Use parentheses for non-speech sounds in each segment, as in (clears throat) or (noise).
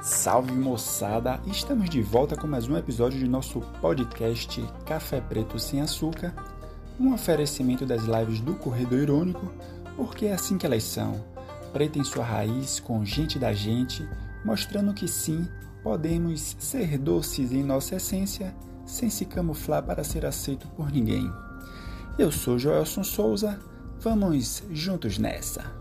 Salve moçada! Estamos de volta com mais um episódio de nosso podcast Café Preto Sem Açúcar, um oferecimento das lives do Corredor Irônico, porque é assim que elas são, preta em sua raiz, com gente da gente, mostrando que sim, podemos ser doces em nossa essência, sem se camuflar para ser aceito por ninguém. Eu sou Joelson Souza, vamos juntos nessa!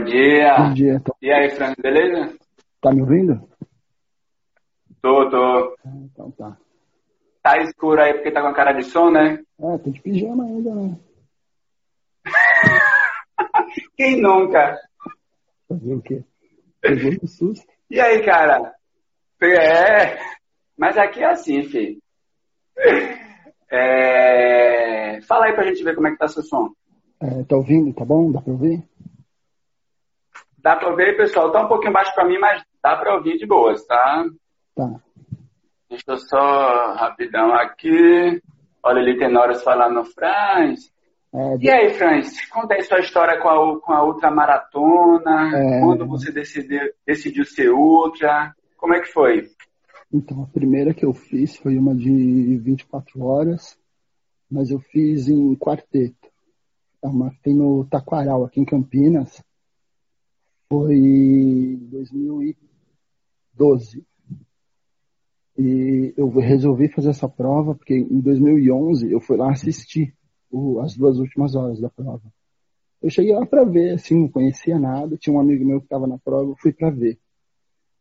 Bom dia. Bom dia. Tô... E aí, Frank, beleza? Tá me ouvindo? Tô, tô. Ah, então tá. Tá escuro aí porque tá com a cara de som, né? É, tô de pijama ainda, né? (laughs) Quem nunca? Fazer o quê? Pegou no susto. E aí, cara? É, mas aqui é assim, filho. É... Fala aí pra gente ver como é que tá seu som. É, tá ouvindo? Tá bom? Dá pra ouvir? Dá pra ouvir, pessoal? Tá um pouquinho baixo pra mim, mas dá pra ouvir de boas, tá? Tá. Deixa eu só rapidão aqui. Olha ali, tem horas falando, Franz. É, E aí, Franz, conta aí sua história com a, com a ultramaratona. É. Quando você decidiu, decidiu ser ultra? Como é que foi? Então, a primeira que eu fiz foi uma de 24 horas, mas eu fiz em quarteto. É uma que tem no Taquaral, aqui em Campinas. Foi em 2012. E eu resolvi fazer essa prova porque em 2011 eu fui lá assistir o- as duas últimas horas da prova. Eu cheguei lá para ver, assim, não conhecia nada. Tinha um amigo meu que estava na prova, eu fui para ver.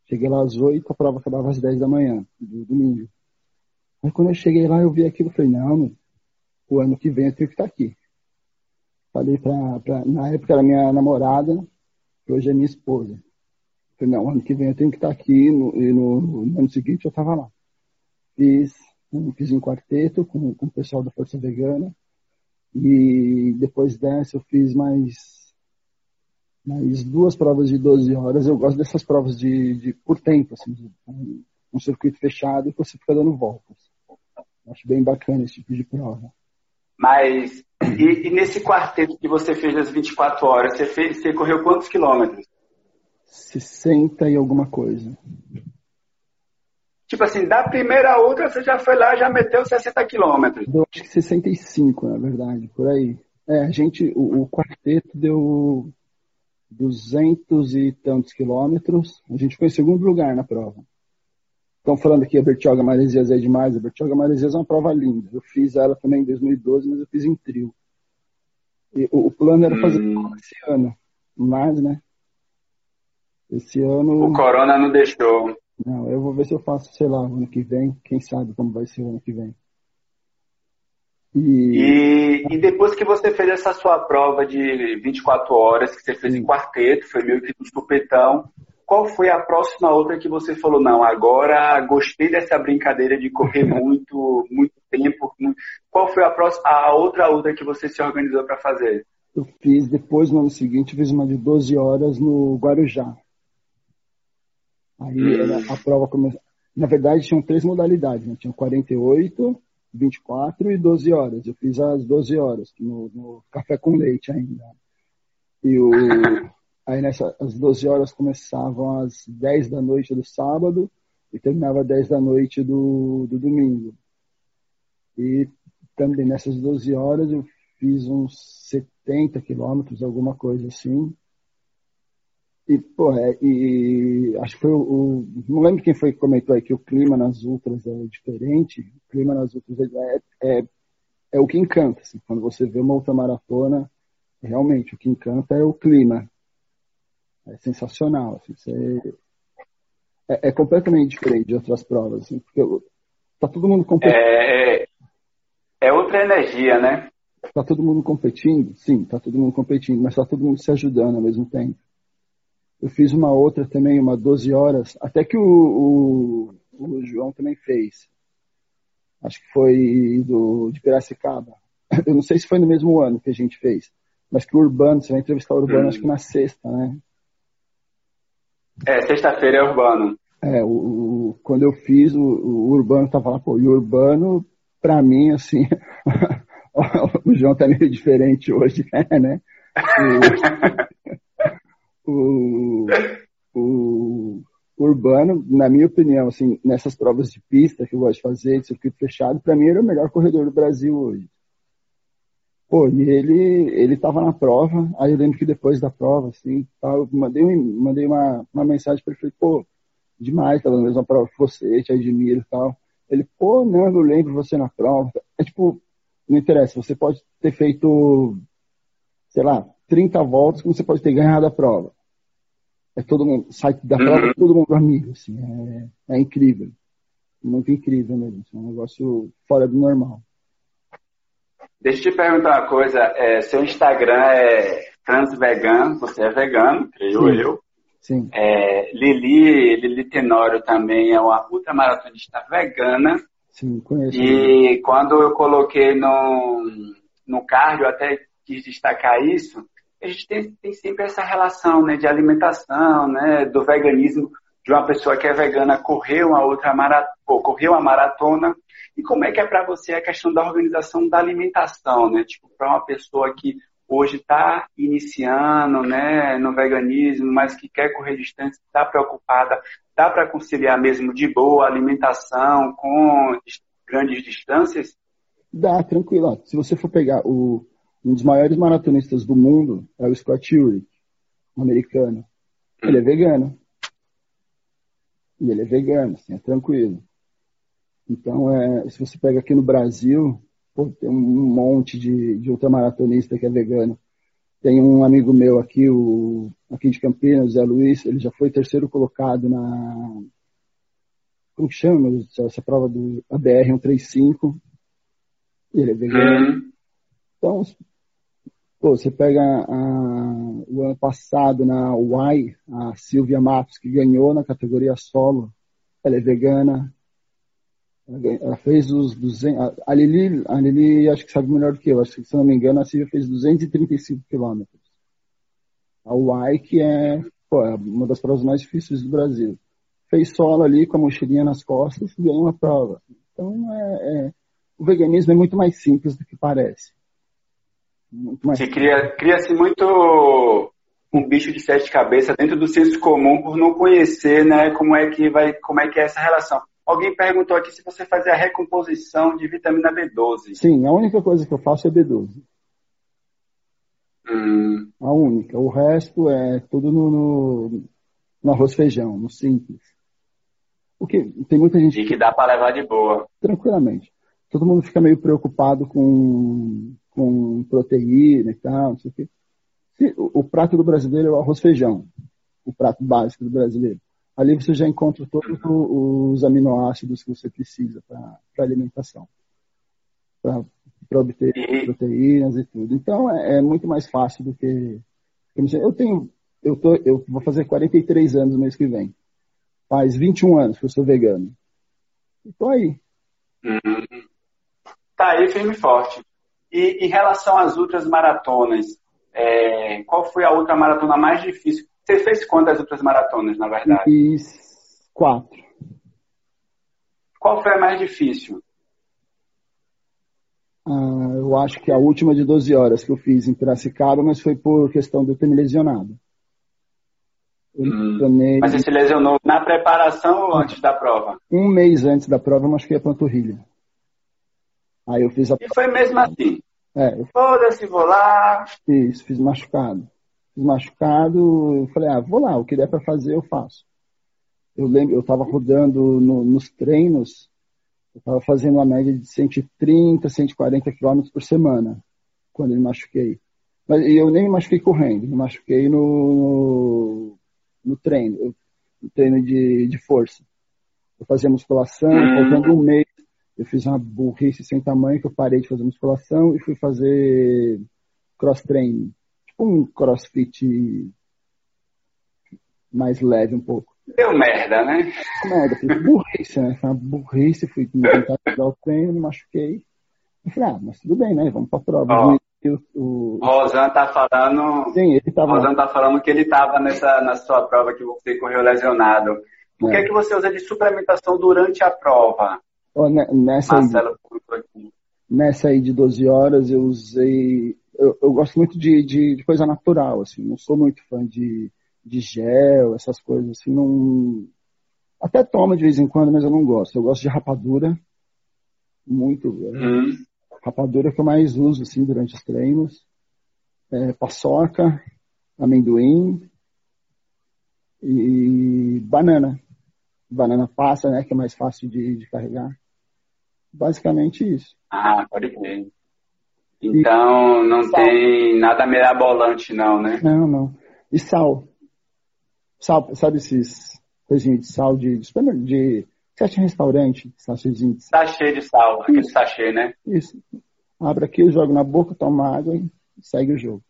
Cheguei lá às 8, a prova acabava às 10 da manhã, do domingo. Aí quando eu cheguei lá, eu vi aquilo falei, não, o ano que vem eu tenho que estar aqui. Falei pra, pra- na época era minha namorada, que hoje é minha esposa. Falei, não, ano que vem eu tenho que estar aqui, no, e no, no ano seguinte eu estava lá. Fiz, né, fiz em quarteto com, com o pessoal da Força Vegana, e depois dessa eu fiz mais mais duas provas de 12 horas. Eu gosto dessas provas de, de por tempo, assim, de um, um circuito fechado e você fica dando voltas. Acho bem bacana esse tipo de prova. Mas, e, e nesse quarteto que você fez das 24 horas, você, fez, você correu quantos quilômetros? 60 e alguma coisa. Tipo assim, da primeira a outra, você já foi lá, já meteu 60 quilômetros. Eu acho que 65, na verdade, por aí. É, a gente, o, o quarteto deu 200 e tantos quilômetros. A gente foi em segundo lugar na prova. Estão falando aqui a Bertioga Maresias é demais. A Bertioga Maresias é uma prova linda. Eu fiz ela também em 2012, mas eu fiz em trio. E o, plano era fazer Hum. esse ano, mas, né? Esse ano. O corona não deixou. Não, eu vou ver se eu faço, sei lá, ano que vem. Quem sabe como vai ser o ano que vem. E, E, e depois que você fez essa sua prova de 24 horas, que você fez em quarteto, foi meio que no supetão, qual foi a próxima outra que você falou, não, agora gostei dessa brincadeira de correr muito, (laughs) muito tempo. Qual foi a próxima, a outra outra que você se organizou para fazer? eu fiz, depois no ano seguinte, fiz uma de 12 horas no Guarujá. Aí Hum. era a prova começou. Na verdade, tinham três modalidades, né? Tinha 48, 24 e 12 horas. Eu fiz as 12 horas, no, no café com leite ainda. E o, aí nessa, as 12 horas começavam às 10 da noite do sábado e terminava às 10 da noite do, do domingo. E também nessas 12 horas eu fiz uns 70 quilômetros, alguma coisa assim. E, pô, é, e acho que foi o, o- Não lembro quem foi que comentou aí que o clima nas ultras é diferente. O clima nas ultras é, é, é o que encanta. Assim, quando você vê uma ultramaratona, realmente o que encanta é o clima. É sensacional. Assim, você- é, é completamente diferente de outras provas. Assim, porque tá todo mundo competindo. É, é, é outra energia, né? Tá todo mundo competindo? Sim, tá todo mundo competindo, mas tá todo mundo se ajudando ao mesmo tempo. Eu fiz uma outra também, uma 12 horas, até que o, o, o João também fez. Acho que foi do, de Piracicaba. Eu não sei se foi no mesmo ano que a gente fez, mas que o Urbano, você vai entrevistar o Urbano, Hum. acho que na sexta, né? É, sexta-feira é urbano. É, o, o- quando eu fiz, o, o Urbano tava lá, pô, e Urbano, pra mim, assim, (laughs) o João tá meio diferente hoje, (laughs) né? O, o, Urbano, na minha opinião, assim, nessas provas de pista que eu gosto de fazer, de circuito fechado, para mim era o melhor corredor do Brasil hoje. Pô, e ele, ele tava na prova, aí eu lembro que depois da prova, assim, eu mandei, mandei uma, uma mensagem para ele, falei, pô, demais, tava na mesma prova que você, te admiro e tal. Ele, pô, não, eu lembro você na prova. É tipo, não interessa, você pode ter feito, sei lá, 30 voltas, como você pode ter ganhado a prova. É todo mundo, sai da prova, uhum. todo mundo amigo, assim, é, é incrível. Muito incrível mesmo, assim, é um negócio fora do normal. Deixa eu te perguntar uma coisa, é, seu Instagram é transvegano, você é vegano, creio Sim. eu. Sim. É, Lili, Lili Tenório também é uma ultramaratonista vegana. Sim, conheço. E quando eu coloquei no, no cardio, até quis destacar isso, a gente tem, tem sempre essa relação né, de alimentação, né, do veganismo, de uma pessoa que é vegana correr uma outra maratona, correr uma maratona, e como é que é para você a questão da organização da alimentação, né? Tipo, para uma pessoa que hoje está iniciando né, no veganismo, mas que quer correr distância, está preocupada, dá para conciliar mesmo de boa alimentação com grandes distâncias? Dá, tranquilo. Se você for pegar o, um dos maiores maratonistas do mundo, é o Scott Urick, um americano. Ele é vegano. E ele é vegano, assim, é tranquilo. Então, é, se você pega aqui no Brasil, Pô, tem um monte de, de ultramaratonista que é vegano. Tem um amigo meu aqui, o, aqui de Campinas, o Zé Luiz, ele já foi terceiro colocado na. Como que chama essa prova do ABR 135? Ele é vegano. Uhum. Então, pô, você pega a, o ano passado na Y, a Silvia Matos, que ganhou na categoria solo, ela é vegana. Ela fez os 200. A Lili, a Lili acho que sabe melhor do que eu. Acho que, se não me engano, a Silvia fez 235 quilômetros. A UAI, que é, pô, é uma das provas mais difíceis do Brasil. Fez solo ali com a mochilinha nas costas e ganhou uma prova. Então, é, é, o veganismo é muito mais simples do que parece. Muito mais Você cria, cria-se muito um bicho de sete cabeças dentro do senso comum por não conhecer, né, como é que vai, como é que é essa relação. Alguém perguntou aqui se você fazia a recomposição de vitamina B12. Sim, a única coisa que eu faço é B12. Hum. A única. O resto é tudo no, no, no arroz feijão, no simples. Porque tem muita gente. E que dá para levar de boa. Tranquilamente. Todo mundo fica meio preocupado com, com proteína e tal, não sei o quê. O, o prato do brasileiro é o arroz feijão. O prato básico do brasileiro ali você já encontra todos os aminoácidos que você precisa para alimentação, para obter proteínas e tudo. Então é, é, muito mais fácil do que. Eu tenho. Eu, tô, eu vou fazer 43 anos no mês que vem. Faz 21 anos que eu sou vegano. Estou aí. Uhum. Tá aí firme e forte. E em relação às outras maratonas, é, qual foi a outra maratona mais difícil você fez quantas outras maratonas, na verdade? Fiz quatro. Qual foi a mais difícil? Ah, eu acho que a última de 12 horas que eu fiz em Piracicaba, mas foi por questão de eu ter me lesionado. Hum, mas você se lesionou na preparação ou antes da prova? Um mês antes da prova eu machuquei a panturrilha. Aí eu fiz a... E foi mesmo assim? É. Eu... Foda-se, vou lá. Isso, fiz machucado machucado, eu falei, ah, vou lá, o que der para fazer eu faço. Eu lembro, eu estava rodando no, nos treinos, eu estava fazendo uma média de 130, 140 quilômetros por semana, quando eu me machuquei. Mas eu nem me machuquei correndo, me machuquei no, no treino, no treino de, de força. Eu fazia musculação, hum. faltando um mês, eu fiz uma burrice sem tamanho que eu parei de fazer musculação e fui fazer cross-training um crossfit mais leve um pouco. Deu merda, né? Merda, fiz burrice, né? Foi uma burrice, fui tentar dar o treino, me machuquei. Eu falei, ah, mas tudo bem, né? Vamos pra prova. Oh, o, o... Rosan tá falando. Sim, ele tava. Rosan tá falando que ele tava nessa, na sua prova que você correu lesionado. Por é. que, que você usa de suplementação durante a prova? Oh, nessa Marcelo, aí, nessa aí de 12 horas eu usei. Eu, eu gosto muito de, de, de, coisa natural, assim, não sou muito fã de, de gel, essas coisas, assim, não. Até tomo de vez em quando, mas eu não gosto. Eu gosto de rapadura, muito. Hum. Rapadura que eu mais uso, assim, durante os treinos. É, paçoca, amendoim e banana. Banana passa, né, que é mais fácil de, de carregar. Basicamente isso. Ah, pode crer. Então, não sal. tem nada mirabolante, não, né? Não, não. E sal. Sal, sabe esses coisinhas de sal de, de, de sete restaurante, sachêzinho de sal. Sachê de sal, aquele isso. sachê, né? Isso. Abre aqui, joga na boca, toma água e segue o jogo.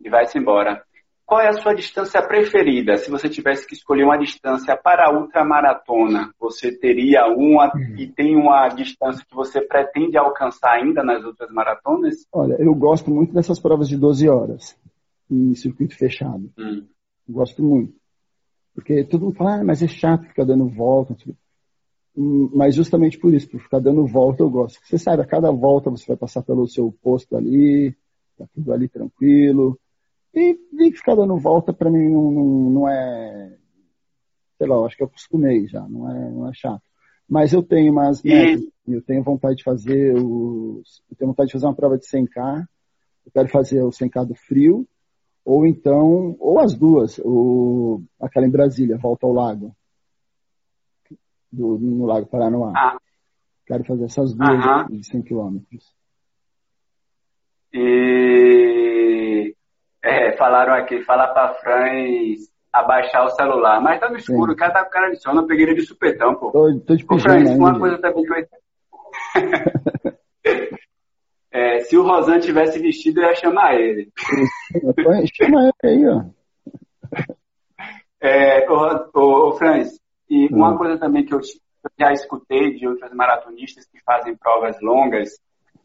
E vai-se embora. Qual é a sua distância preferida? Se você tivesse que escolher uma distância para a ultramaratona, você teria uma hum. e tem uma distância que você pretende alcançar ainda nas outras maratonas? Olha, eu gosto muito dessas provas de 12 horas em circuito fechado. Hum. Gosto muito. Porque todo mundo fala, ah, mas é chato ficar dando volta. Hum, mas justamente por isso, por ficar dando volta, eu gosto. Você sabe, a cada volta você vai passar pelo seu posto ali, tá tudo ali tranquilo e, e ficar dando volta para mim não, não, não, é. Sei lá, eu acho que eu acostumei já, não é, não é chato. Mas eu tenho umas metas, eu tenho vontade de fazer os. Eu tenho vontade de fazer uma prova de 100K, eu quero fazer o 100K do frio, ou então, ou as duas, o, aquela em Brasília, volta ao lago. Do, no Lago Paranoá. Ah. Quero fazer essas duas uh -huh. de 100 quilômetros. E é, falaram aqui, fala pra Franz abaixar o celular. Mas tá no escuro, Sim. o cara tá com cara de sono, eu peguei ele de supetão, pô. Tô, tô de Ô, Franz, uma coisa também que eu... (laughs) é, se o Rosan tivesse vestido, eu ia chamar ele. Chama ele aí, ó. É, ô, ô, ô Franz, e hum. uma coisa também que eu já escutei de outras maratonistas que fazem provas longas,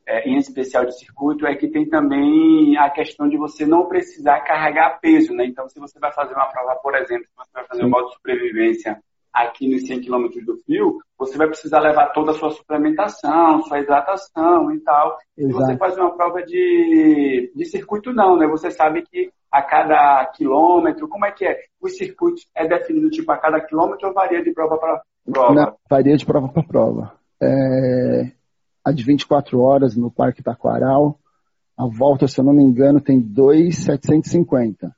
é, em especial de circuito, é que tem também a questão de você não precisar carregar peso, né? Então, se você vai fazer uma prova, por exemplo, se você vai fazer um modo de sobrevivência aqui nos 100 km do fio, você vai precisar levar toda a sua suplementação, sua hidratação e tal. Exato. Você faz uma prova de, de circuito, não, né? Você sabe que a cada quilômetro, como é que é? Os circuitos é definido tipo a cada quilômetro ou varia de prova para prova? Não, varia de prova para prova. É, a de 24 horas no Parque Taquaral. A volta, se eu não me engano, tem 2,750.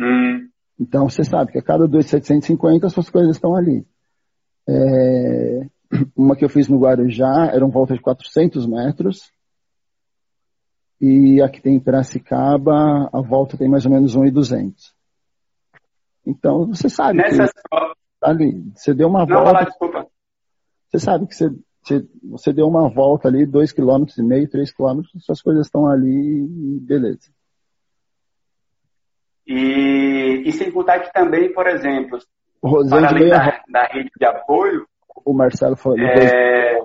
Hum. Então você sabe que a cada 2,750 as suas coisas estão ali. É... (clears throat) Uma que eu fiz no Guarujá era uma volta de 400 metros. E a que tem em Piracicaba, a volta tem mais ou menos 1,200. Então você sabe. Nessas... Que, ali, você deu uma não, volta. Lá, você sabe que você você, você deu uma volta ali, dois quilômetros e meio, três quilômetros, suas coisas estão ali e beleza. E, e sem contar que também, por exemplo, Rosane além da, da, rede de apoio, o Marcelo falou. É,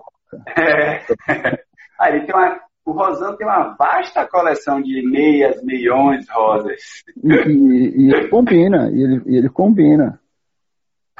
é, (laughs) tem uma, o Rosano tem uma vasta coleção de meias, meiões, rosas. E, e, e ele combina, e ele, ele combina.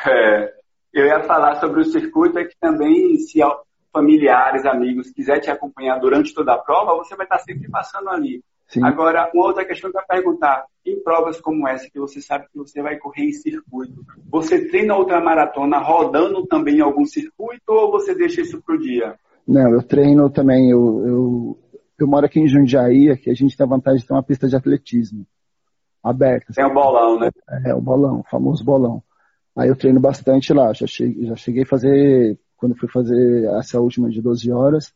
É, eu ia falar sobre o circuito, é que também, se familiares, amigos, quiser te acompanhar durante toda a prova, você vai estar sempre passando ali. Sim. Agora, uma outra questão que eu perguntar, em provas como essa, que você sabe que você vai correr em circuito, você treina outra maratona rodando também em algum circuito ou você deixa isso para o dia? Não, eu treino também, eu, eu, eu moro aqui em Jundiaí, aqui a gente tem a vantagem de ter uma pista de atletismo aberta. Tem o bolão, né? É, o bolão, o famoso bolão. Aí eu treino bastante lá, já cheguei, já cheguei a fazer quando fui fazer essa última de 12 horas,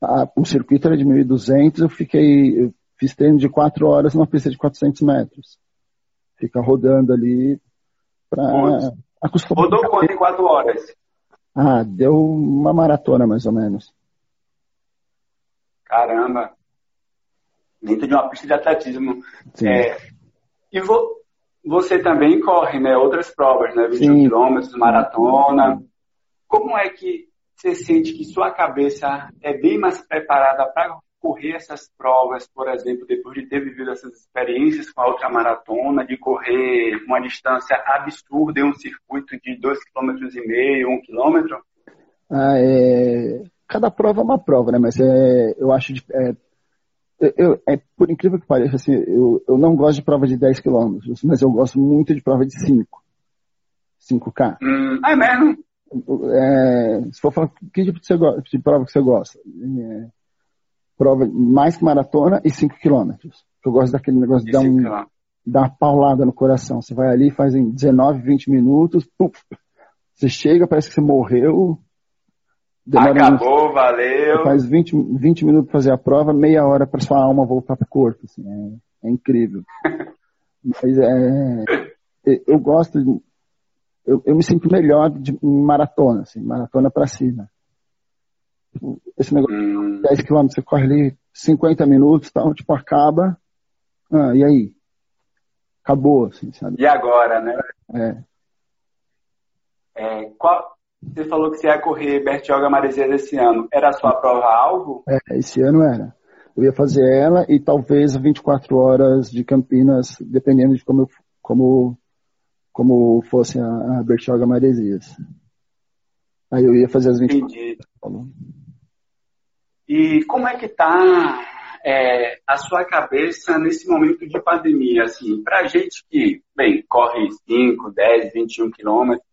a, o circuito era de 1.200, eu fiquei, eu fiz treino de 4 horas numa pista de 400 metros. Fica rodando ali para acostumar. Rodou quanto em 4 horas? Ah, deu uma maratona mais ou menos. Caramba! Dentro de uma pista de atletismo. Sim. É, e vo, você também corre, né? Outras provas, né? 21 quilômetros, maratona. Como é que você sente que sua cabeça é bem mais preparada para correr essas provas, por exemplo, depois de ter vivido essas experiências com a ultramaratona, de correr uma distância absurda em um circuito de 2,5 km, 1 km? Ah, é... cada prova é uma prova, né? Mas é, eu acho. De, é, eu, é, por incrível que pareça, assim, eu, eu não gosto de prova de 10 km, mas eu gosto muito de prova de 5. 5K. Hum, é mesmo? É, se for falar, que tipo de, de prova que você gosta? É, prova mais que maratona e 5 km. Eu gosto daquele negócio de dar, um, dar uma paulada no coração. Você vai ali, faz em 19, 20 minutos, puf, você chega, parece que você morreu. Acabou, uns, valeu. Faz 20, 20 minutos para fazer a prova, meia hora para sua alma voltar pro corpo. Assim, é, é incrível. (laughs) Mas é, eu gosto, de, eu, eu me sinto melhor de, em maratona, assim, maratona para cima. Esse negócio hum. 10 km, você corre ali 50 minutos, tal, tipo, acaba. Ah, e aí? Acabou, assim, sabe? E agora, né? É. é qual, você falou que você ia correr Bertioga Maresias esse ano. Era a sua prova-alvo? É, esse ano era. Eu ia fazer ela e talvez 24 horas de Campinas, dependendo de como, como, como fosse a, a Bertioga Maresias. Aí eu ia fazer as 24 Entendi. E como é que tá é, a sua cabeça nesse momento de pandemia? Assim, pra gente que, bem, corre 5, 10, 21 quilômetros,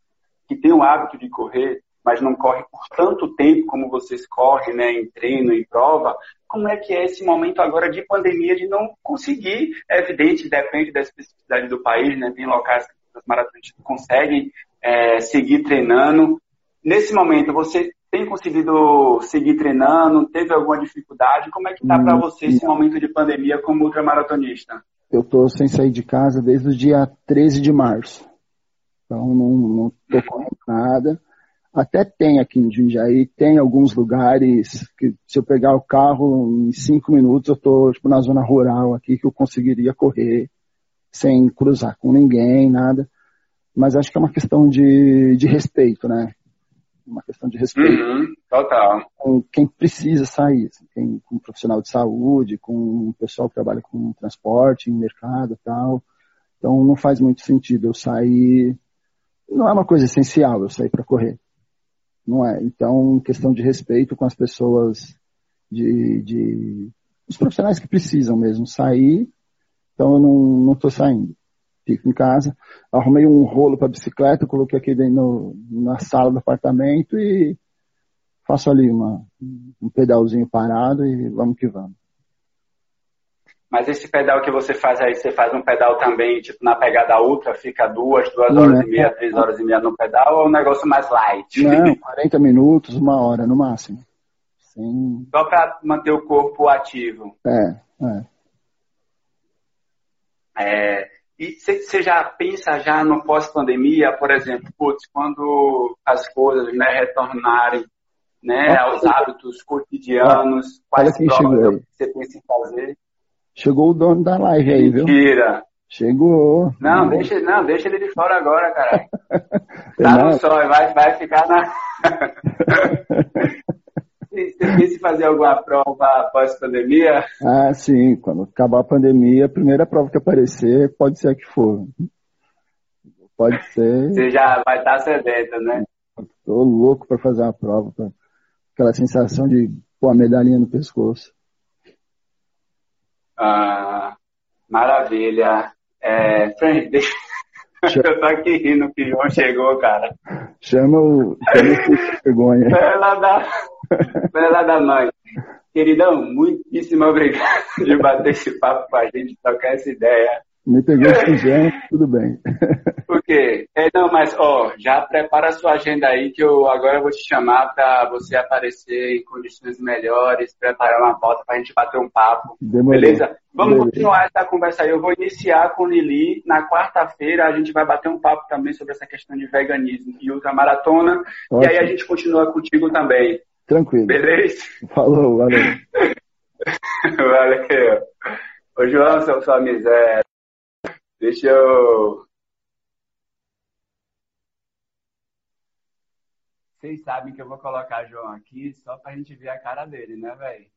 que tem o hábito de correr, mas não corre por tanto tempo como vocês correm, né, em treino, em prova, como é que é esse momento agora de pandemia de não conseguir? É evidente, depende da especificidade do país, né, tem locais que as maratonistas conseguem é, seguir treinando. Nesse momento, você tem conseguido seguir treinando? Teve alguma dificuldade? Como é que está para hum, você esse momento de pandemia como ultramaratonista? Eu estou sem sair de casa desde o dia 13 de março. Então não estou correndo nada. Até tem aqui em Jundiaí, tem alguns lugares que se eu pegar o carro em cinco minutos eu estou tipo, na zona rural aqui que eu conseguiria correr sem cruzar com ninguém, nada. Mas acho que é uma questão de, de respeito, né? Uma questão de respeito. Uhum, total. Com quem precisa sair, assim, quem, com um profissional de saúde, com um pessoal que trabalha com transporte, em mercado tal. Então não faz muito sentido eu sair não é uma coisa essencial eu sair para correr. Não é. Então, questão de respeito com as pessoas, de, de os profissionais que precisam mesmo sair, então eu não estou saindo. Fico em casa, arrumei um rolo para bicicleta, coloquei aqui no, na sala do apartamento e faço ali uma, um pedalzinho parado e vamos que vamos. Mas esse pedal que você faz aí, você faz um pedal também, tipo, na pegada ultra, fica duas, duas horas e meia, três horas e meia no pedal, ou é um negócio mais light? Não, (laughs) 40 minutos, uma hora no máximo. Sim. Só para manter o corpo ativo. É, é. É e você já pensa já no pós-pandemia, por exemplo, putz, quando as coisas né, retornarem né, aos hábitos cotidianos, quais provas você pensa em fazer? Chegou o dono da live aí, viu? Mentira. Chegou. Não, deixa, não, deixa ele de fora agora, cara. (laughs) Tá no sol, vai, vai ficar na. (laughs) Você pensa em fazer alguma prova após a pandemia? Ah, sim. Quando acabar a pandemia, a primeira prova que aparecer pode ser a que for. Pode ser. Você já vai estar sedenta, né? Tô louco para fazer uma prova. Pra... Aquela sensação de pôr a medalhinha no pescoço. Ah, maravilha. É, Frank, deixa... (laughs) eu tô aqui rindo que o João chegou, cara. Chama o. Chama o vergonha. Pela da, pela da mãe. Queridão, muitíssimo obrigado (laughs) de bater esse papo com a gente, trocar essa ideia. Me pegou de tudo bem. (laughs) Por quê? É, não, mas ó, já prepara a sua agenda aí que eu agora vou te chamar para você aparecer em condições melhores, preparar uma pauta para a gente bater um papo. Demorou. Beleza? Vamos Beleza. continuar essa conversa aí. Eu vou iniciar com Lili. Na quarta-feira a gente vai bater um papo também sobre essa questão de veganismo e ultramaratona. Ótimo. E aí a gente continua contigo também. Tranquilo. Beleza? Falou, valeu. (laughs) valeu. Ô João, seu sua miséria. Deixa eu. Vocês sabem que eu vou colocar João aqui só pra gente ver a cara dele, né, velho?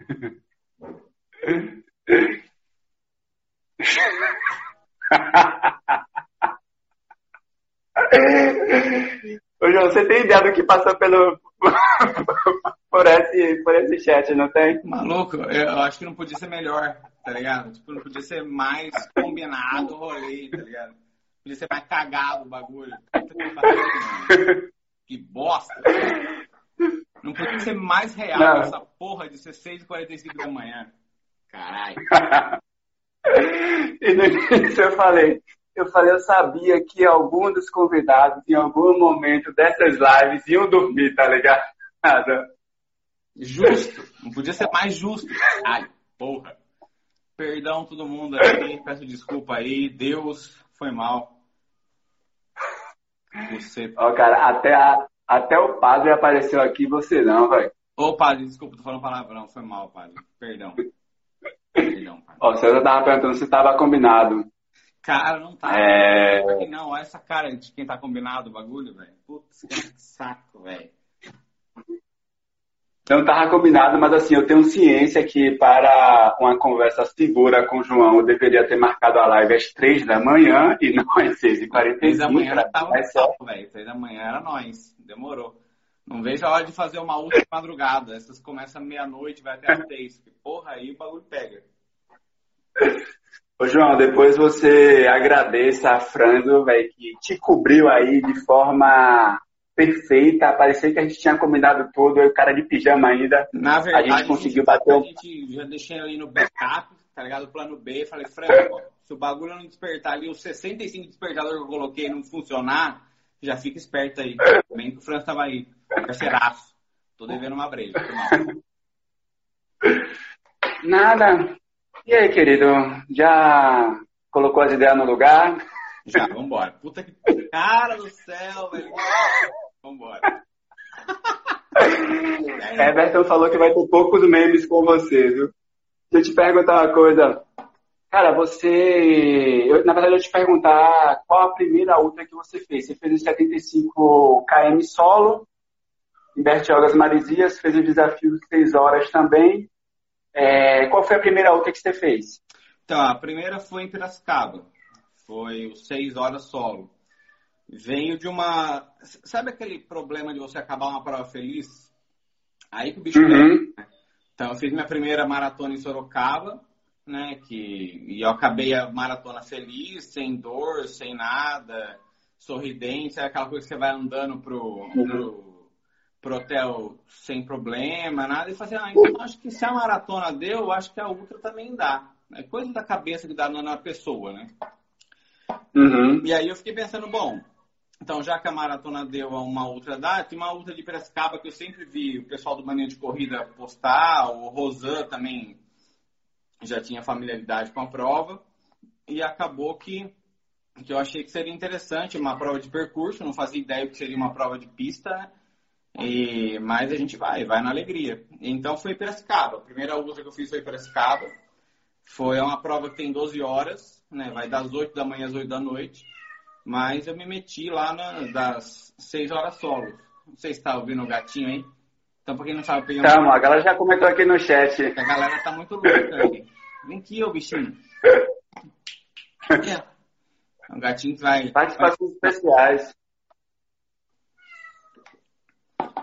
(laughs) Ô, João, você tem ideia do que passou pelo, (laughs) por, esse, por esse chat, não tem? Maluco, eu acho que não podia ser melhor, tá ligado? Tipo, não podia ser mais combinado o rolê, tá ligado? Podia ser mais cagado o bagulho. Que, bosta. Não podia ser mais real não. essa porra de ser 6h45 da manhã. Caralho. (laughs) e no início eu falei, eu falei, eu sabia que algum dos convidados, em algum momento dessas lives, iam dormir, tá ligado? Nada. Justo. Não podia ser mais justo. Ai, porra. Perdão todo mundo aí, peço desculpa aí. Deus, foi mal. Você. Ó, cara, até, a, até o padre apareceu aqui, você não, velho. Ô, padre, desculpa, tô falando palavrão, foi mal, padre. Perdão. Perdão, padre. Ó, você já tava perguntando se tava combinado. Cara, não tá. É... Não, olha essa cara de quem tá combinado o bagulho, velho. Putz, que saco, velho. Não estava combinado, mas assim, eu tenho ciência que para uma conversa segura com o João, eu deveria ter marcado a live às três da manhã e não às seis e quarenta Três da manhã já tava no velho. Três da manhã era nós. Demorou. Não vejo a hora de fazer uma última madrugada. Essas começam meia-noite, vai até às seis. Porra, aí o bagulho pega. Ô, João, depois você agradeça a Franzo, velho, que te cobriu aí de forma perfeita. Parecia que a gente tinha combinado tudo, o cara de pijama ainda. Na verdade, a gente conseguiu bater. A gente já deixei ali no backup, tá ligado? O plano B. Falei, Franco, se o bagulho não despertar ali, os 65 despertadores que eu coloquei não funcionar, já fica esperto aí. Bem que o Franco tava aí, parceiraço. Tô devendo uma breja. Nada. E aí, querido? Já colocou as ideias no lugar? Já, vambora. Puta que cara do céu, velho. Vambora. Everton falou que vai ter poucos memes com você, viu? Deixa eu te perguntar uma coisa. Cara, você. Eu, na verdade, eu te perguntar qual a primeira ultra que você fez. Você fez os 75 km solo, em Bertiogas Maresias, fez o desafio de 6 horas também. É, qual foi a primeira outra que você fez? Então, a primeira foi em Piracicaba. Foi o 6 horas solo. Veio de uma. Sabe aquele problema de você acabar uma prova feliz? Aí que o bicho uhum. né? Então, eu fiz minha primeira maratona em Sorocaba, né? Que... E eu acabei a maratona feliz, sem dor, sem nada, sorridente, é aquela coisa que você vai andando pro, pro pro hotel sem problema, nada, e fazer, ah, então acho que se a maratona deu, acho que a ultra também dá. É coisa da cabeça que dá na pessoa, né? Uhum. E aí eu fiquei pensando, bom, então já que a maratona deu uma ultra dá, tem uma ultra de Piracicaba que eu sempre vi o pessoal do Mania de Corrida postar, o Rosan também já tinha familiaridade com a prova, e acabou que, que eu achei que seria interessante uma prova de percurso, não fazia ideia que seria uma prova de pista, né? E, mas a gente vai, vai na alegria. Então foi Piracicaba. A primeira ultra que eu fiz foi Piracicaba. Foi uma prova que tem 12 horas, né? Vai das 8 da manhã às 8 da noite. Mas eu me meti lá na, das 6 horas solo. Não sei se está ouvindo o gatinho aí. Então, pra quem não sabe, peguei um... Calma, a galera já comentou aqui no chat. A galera tá muito louca aí. Vem aqui, ô bichinho. (laughs) É. O gatinho que vai. Participações vai... especiais.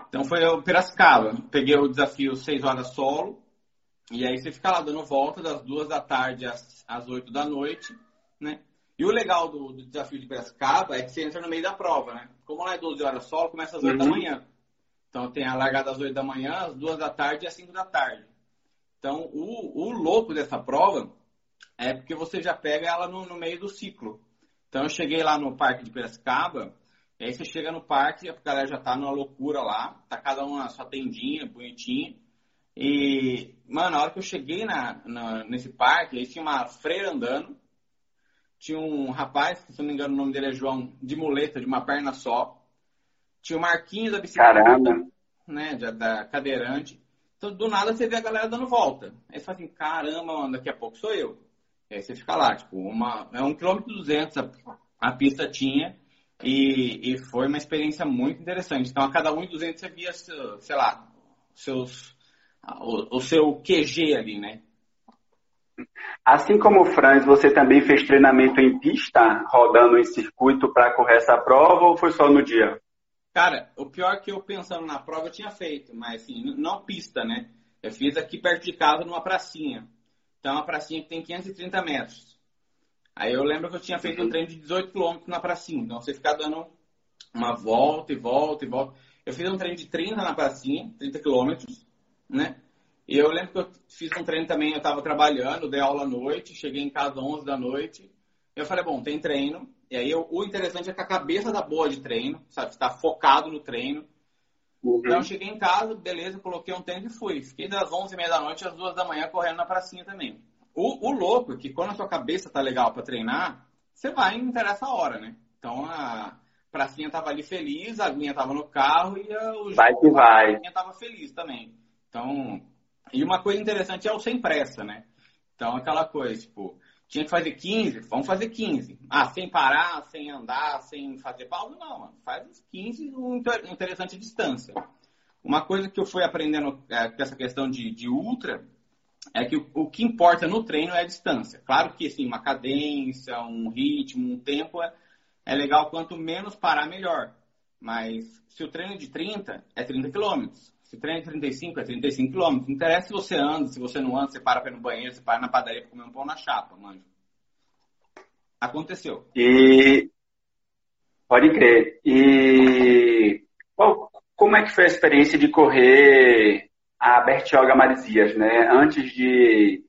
Então foi o Piracicaba. Peguei o desafio 6 horas solo. E aí você fica lá dando volta das duas da tarde às, às 8 da noite, né? E o legal do, do, desafio de Piracicaba é que você entra no meio da prova, né? Como lá é 12 horas solo, começa às 8 uhum. da manhã. Então tem a largada às 8 da manhã, às 2 da tarde e às 5 da tarde. Então o, o louco dessa prova é porque você já pega ela no, no meio do ciclo. Então eu cheguei lá no Parque de Piracicaba, e aí você chega no parque, a galera já tá numa loucura lá, tá cada um na sua tendinha, bonitinha. E, mano, na hora que eu cheguei na, na, nesse parque, aí tinha uma freira andando, tinha um rapaz, se não me engano o nome dele é João, de muleta, de uma perna só. Tinha o Marquinhos da bicicleta, Caramba. né, da, da cadeirante. Então, do nada, você vê a galera dando volta. Aí você fala assim, caramba, mano, daqui a pouco sou eu. E aí você fica lá, tipo, uma, é um quilômetro e duzentos a, a pista tinha. E, e foi uma experiência muito interessante. Então, a cada 1,200 você via, sei lá, seus, o, o seu QG ali, né? Assim como o Franz, você também fez treinamento em pista, rodando em circuito para correr essa prova, ou foi só no dia? Cara, o pior é que eu pensando na prova eu tinha feito, mas assim, não pista, né? Eu fiz aqui perto de casa numa pracinha. Então, uma pracinha que tem 530 metros. Aí eu lembro que eu tinha feito um treino de 18 km na pracinha. Então, você fica dando uma volta e volta e volta. Eu fiz um treino de 30 na pracinha, 30 km, né? E eu lembro que eu fiz um treino também, eu estava trabalhando, dei aula à noite, cheguei em casa às 11 da noite. Eu falei, bom, tem treino. E aí eu, o interessante é que a cabeça da boa de treino, sabe? Está focado no treino. Uhum. Então eu cheguei em casa, beleza, coloquei um tênis e fui. Fiquei das 11h30 da noite às 2 da manhã correndo na pracinha também. O, o louco é que quando a sua cabeça tá legal para treinar, você vai e não interessa a hora, né? Então a pracinha tava ali feliz, a minha tava no carro e a, o vai que vai. a minha tava feliz também. Então, e uma coisa interessante é o sem pressa, né? Então aquela coisa, tipo, tinha que fazer 15, vamos fazer 15. Ah, sem parar, sem andar, sem fazer pausa, não, mano. Faz uns 15, um interessante distância. Uma coisa que eu fui aprendendo é, com essa questão de, de ultra é que o, o, que importa no treino é a distância. Claro que, assim, uma cadência, um ritmo, um tempo é, é legal. Quanto menos parar, melhor. Mas se o treino é de 30, é 30 quilômetros. Se o treino é 35, é 35 quilômetros. Não interessa se você anda, se você não anda, você para para ir no banheiro, você para na padaria para comer um pão na chapa, mano. Aconteceu. E pode crer. E Bom, como é que foi a experiência de correr a Bertioga Marizias, né? Antes de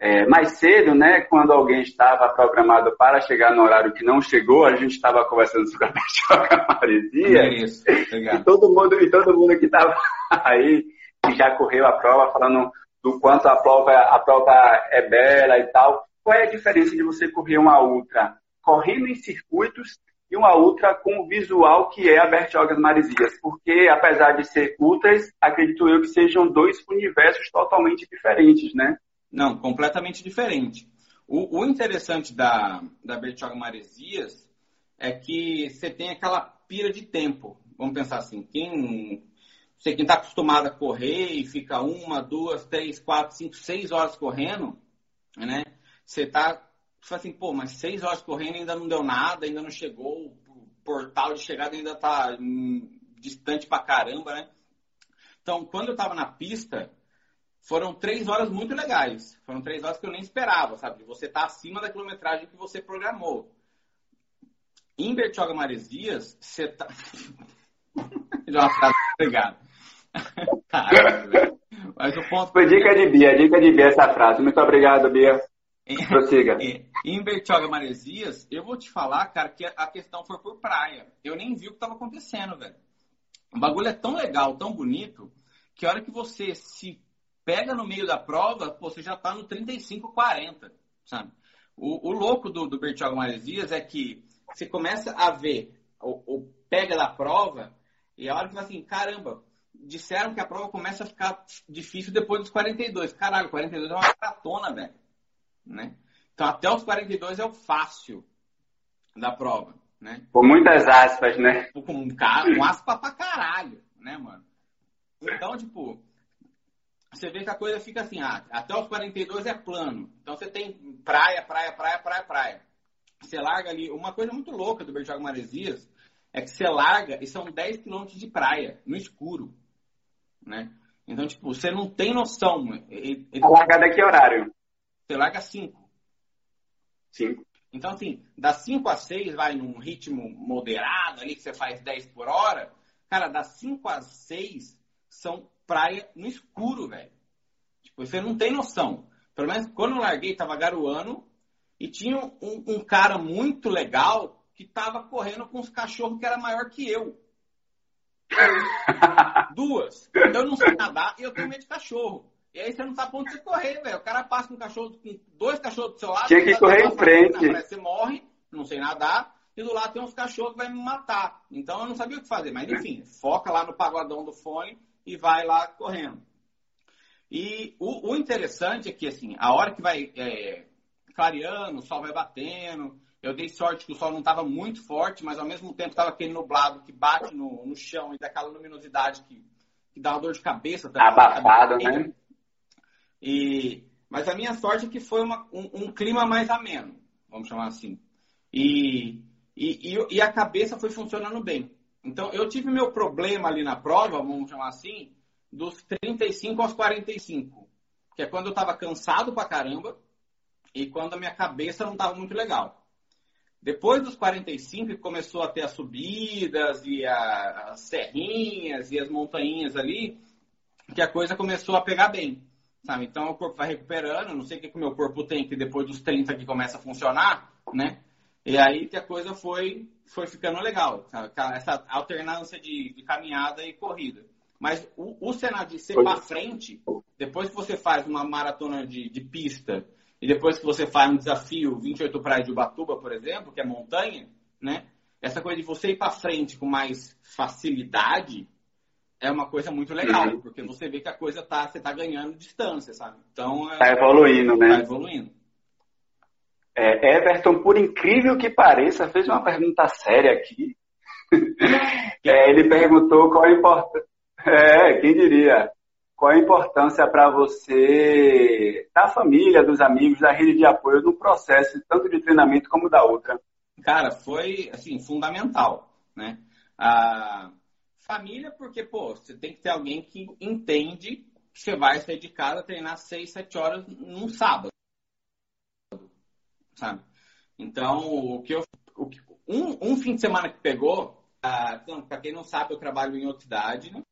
é, mais cedo, né, quando alguém estava programado para chegar no horário que não chegou, a gente estava conversando sobre a (laughs) Bertioga Marizias. Isso, e todo mundo e todo mundo que estava (laughs) aí que já correu a prova falando do quanto a prova a prova é bela e tal. Qual é a diferença de você correr uma ultra correndo em circuitos e uma ultra com o visual que é a Bertiogas Marizias? Porque, apesar de ser ultras, acredito eu que sejam dois universos totalmente diferentes, né? Não, completamente diferente. O, o interessante da, da Bertioga Maresias é que você tem aquela pira de tempo. Vamos pensar assim, quem você quem está acostumado a correr e fica uma, duas, três, quatro, cinco, seis horas correndo, né? Você tipo assim, pô, mas seis horas correndo ainda não deu nada, ainda não chegou, o portal de chegada ainda tá hum, distante pra caramba, né? Então, quando eu tava na pista, foram três horas muito legais. Foram três horas que eu nem esperava, sabe? Você tá acima da quilometragem que você programou. Em Bertioga Maresias, você tá. (laughs) Já uma frase obrigado. Mas o ponto. Foi dica de Bia, dica de Bia essa frase. Muito obrigado, Bia. (laughs) Prossiga. em Bertioga Maresias, eu vou te falar, cara, que a questão foi por praia. Eu nem vi o que estava acontecendo, velho. O bagulho é tão legal, tão bonito, que a hora que você se pega no meio da prova, pô, você já tá no 35, 40, sabe? O, o louco do, do Bertioga Maresias é que você começa a ver o, o pega da prova e a hora que você assim, caramba, disseram que a prova começa a ficar difícil depois dos 42. Caralho, 42 é uma maratona, velho. Né? Então, até os 42 é o fácil da prova, né? Com muitas aspas, né? Com, com aspa pra caralho, né, mano? Então, tipo, você vê que a coisa fica assim, ah, até os 42 é plano. Então, você tem praia, praia, praia, praia, praia. Você larga ali, uma coisa muito louca do Bertioga Maresias é que você larga e são 10 quilômetros de praia, no escuro, né? Então, tipo, você não tem noção. A largada é que horário? Você larga 5. 5. Então, assim, das 5 a 6 vai num ritmo moderado ali, que você faz 10 por hora. Cara, das 5 a 6 são praia no escuro, velho. Tipo, você não tem noção. Pelo menos quando eu larguei, tava garoando e tinha um, um cara muito legal que tava correndo com os cachorros que era maior que eu. (laughs) Duas. Eu não sei nadar e eu tenho medo de cachorro. E aí você não sabe pra onde você correr, velho. O cara passa com um cachorro, com dois cachorros do seu lado. Tinha que correr em frente. Na você morre, não sei nadar. E do lado tem uns cachorros que vai me matar. Então eu não sabia o que fazer. Mas enfim, foca lá no pagodão do fone e vai lá correndo. E o, o interessante é que, assim, a hora que vai é, clareando, o sol vai batendo. Eu dei sorte que o sol não estava muito forte, mas ao mesmo tempo estava aquele nublado que bate no, no chão e daquela luminosidade que, que dá uma dor de cabeça também. Abafado, né? E, mas a minha sorte é que foi uma, um, um, clima mais ameno, vamos chamar assim. E, e, e, a cabeça foi funcionando bem. Então, eu tive meu problema ali na prova, vamos chamar assim, dos 35 aos 45. Que é quando eu estava cansado pra caramba e quando a minha cabeça não estava muito legal. Depois dos 45, começou a ter as subidas e a, as serrinhas e as montanhas ali, que a coisa começou a pegar bem. Sabe? Então o corpo vai recuperando, não sei o que, que o meu corpo tem, que depois dos 30 que começa a funcionar, né? E aí que a coisa foi, foi ficando legal, sabe? essa alternância de, de caminhada e corrida. Mas o, o cenário de ser para frente, depois que você faz uma maratona de, de pista e depois que você faz um desafio 28 praias de Ubatuba, por exemplo, que é montanha, né? Essa coisa de você ir para frente com mais facilidade é uma coisa muito legal, uhum. porque você vê que a coisa tá, você tá ganhando distância, sabe? Então, é, tá evoluindo, né? Tá evoluindo. É, Everton, por incrível que pareça, fez uma pergunta séria aqui. (laughs) é, ele perguntou qual a importância. É, quem diria? qual a importância para você, da família, dos amigos, da rede de apoio no processo, tanto de treinamento como da outra? Cara, foi, assim, fundamental, né? A família, porque, pô, você tem que ter alguém que entende que você vai sair de casa treinar 6, 7 horas num sábado, sabe? Então, o que eu... O que, um, um fim de semana que pegou, ah, então, para quem não sabe, eu trabalho em outra cidade, né?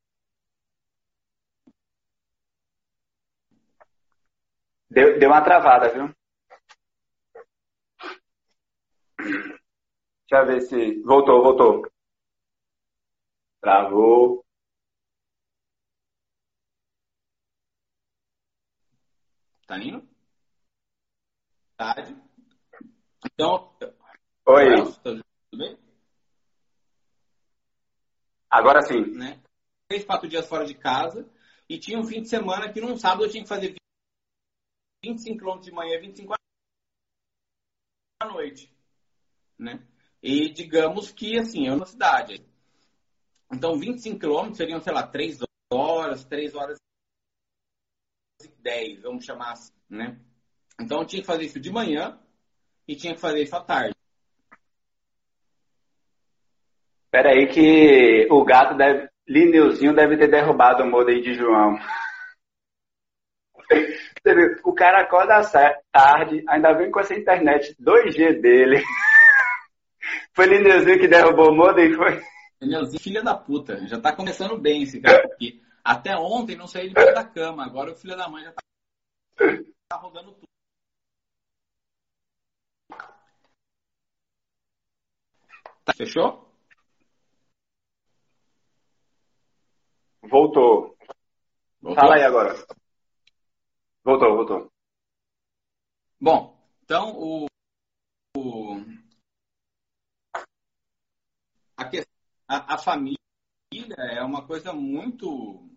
Deu, deu uma travada, viu? Deixa eu ver se. Voltou, voltou. Travou. Tá indo? Tarde. Então. Oi. Tudo bem? Agora sim. Né? Três, quatro dias fora de casa. E tinha um fim de semana que num sábado eu tinha que fazer 25 km de manhã e 25 à noite. Né? E digamos que, assim, eu na cidade. Então, 25 km seriam, sei lá, 3 horas, 3 horas e 10, vamos chamar assim, né? Então, eu tinha que fazer isso de manhã e tinha que fazer isso à tarde. Espera aí que o gato deve... Lineuzinho deve ter derrubado o modem de João. (laughs) O cara acorda tarde, ainda vem com essa internet 2G dele. (laughs) Foi Lineuzinho que derrubou o modem, foi? Lineuzinho, filha da puta. Já tá começando bem esse cara aqui. Até ontem não saí de dentro da cama. Agora o filho da mãe já tá, tá rodando tudo. Tá, fechou? Voltou. Voltou. Fala aí agora. Voltou, voltou. Bom, então o a, a, a, família é uma coisa muito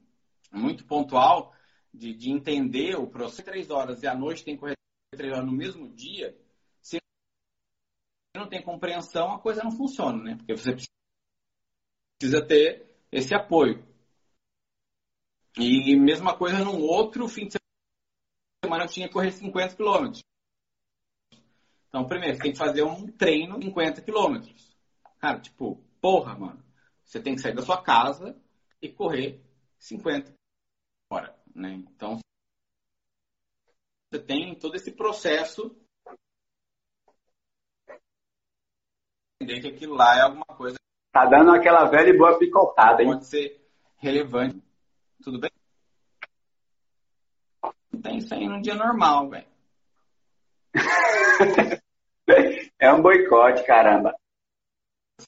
muito pontual de, de entender o processo três horas e à noite tem que correr três horas no mesmo dia. Se não tem compreensão, a coisa não funciona, né? Porque você precisa ter esse apoio. E mesma coisa num outro fim de semana eu tinha que correr 50 quilômetros. Então, primeiro, você tem que fazer um treino 50 quilômetros. Cara, tipo, porra, mano. Você tem que sair da sua casa e correr 50 hora, né? Então, você tem todo esse processo entender que aquilo lá é alguma coisa Tá dando aquela velha e boa picotada, hein? Pode ser relevante. Tudo bem? tem isso aí num dia normal, velho. (laughs) é um boicote, caramba.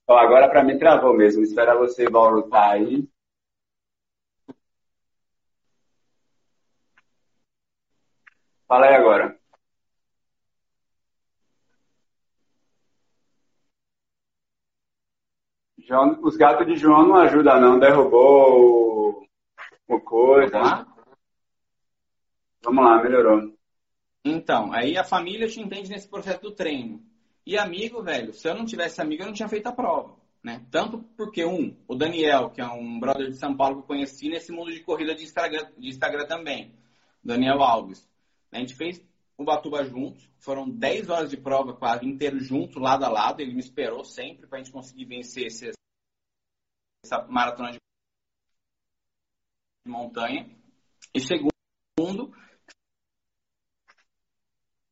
Agora para mim travou mesmo. Espera você voltar aí. Fala aí agora. João, os gatos de João não ajudam não, derrubou o, o coisa. Vamos lá, melhorou. Então, aí a família te entende nesse processo do treino. E amigo, velho, se eu não tivesse amigo, eu não tinha feito a prova. Né? Tanto porque, um, o Daniel, que é um brother de São Paulo que eu conheci nesse mundo de corrida de Instagram, de Instagram também, Daniel Alves. A gente fez o Batuba juntos, foram 10 horas de prova quase inteiro juntos, lado a lado. Ele me esperou sempre para a gente conseguir vencer esse, essa maratona de montanha. E segundo,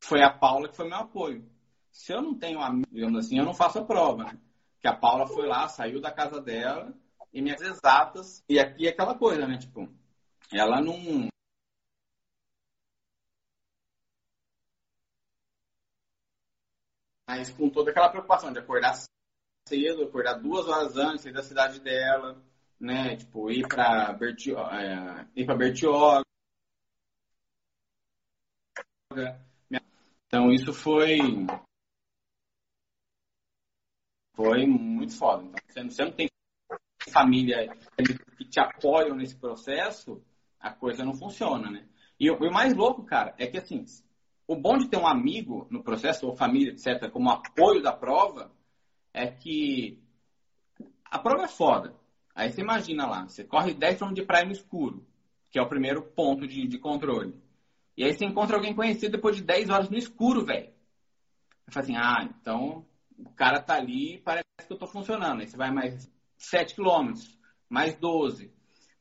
foi a Paula que foi meu apoio. Se eu não tenho amigo, digamos assim, eu não faço a prova, né? Que a Paula foi lá, saiu da casa dela e minhas exatas. E aqui é aquela coisa, né? Tipo, ela não. Mas com toda aquela preocupação de acordar cedo, acordar duas horas antes, sair da cidade dela, né? Tipo, ir para Bertio... é, ir para Bertioga. Então isso foi foi muito foda. Então, você não tem família que te apoiam nesse processo, a coisa não funciona, né? E o, mais louco, cara, é que assim, o bom de ter um amigo no processo, ou família, etc., como apoio da prova, é que a prova é foda. Aí você imagina lá, você corre 10 km de praia no escuro, que é o primeiro ponto de, de controle. E aí você encontra alguém conhecido depois de 10 horas no escuro, velho. Você fala assim, ah, então o cara tá ali parece que eu tô funcionando. Aí você vai mais 7 quilômetros, mais 12,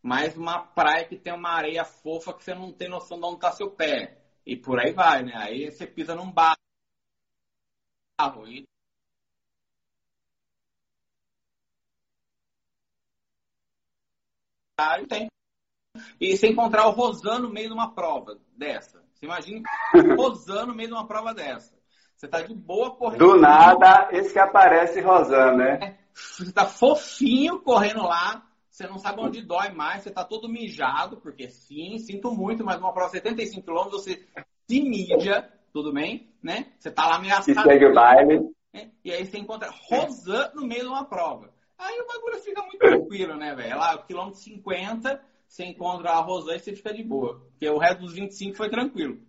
mais uma praia que tem uma areia fofa que você não tem noção de onde tá seu pé. E por aí vai, né? Aí você pisa num barro e tem. E se encontrar o Rosano no meio de uma prova dessa. Você imagina o Rosano no meio de uma prova dessa. Você tá de boa correndo. Do nada, esse que aparece Rosano, né? É, você tá fofinho correndo lá. Você não sabe onde dói mais. Você tá todo mijado, porque sim, sinto muito, mas numa prova de 75 km você se mídia, tudo bem, né? Você tá lá ameaçado. segue o baile. Né? E aí você encontra Rosano no meio de uma prova. Aí o bagulho fica muito tranquilo, né, velho? Lá, o quilômetro 50, você encontra a Rosane e você fica de boa. Porque o resto dos 25 foi tranquilo.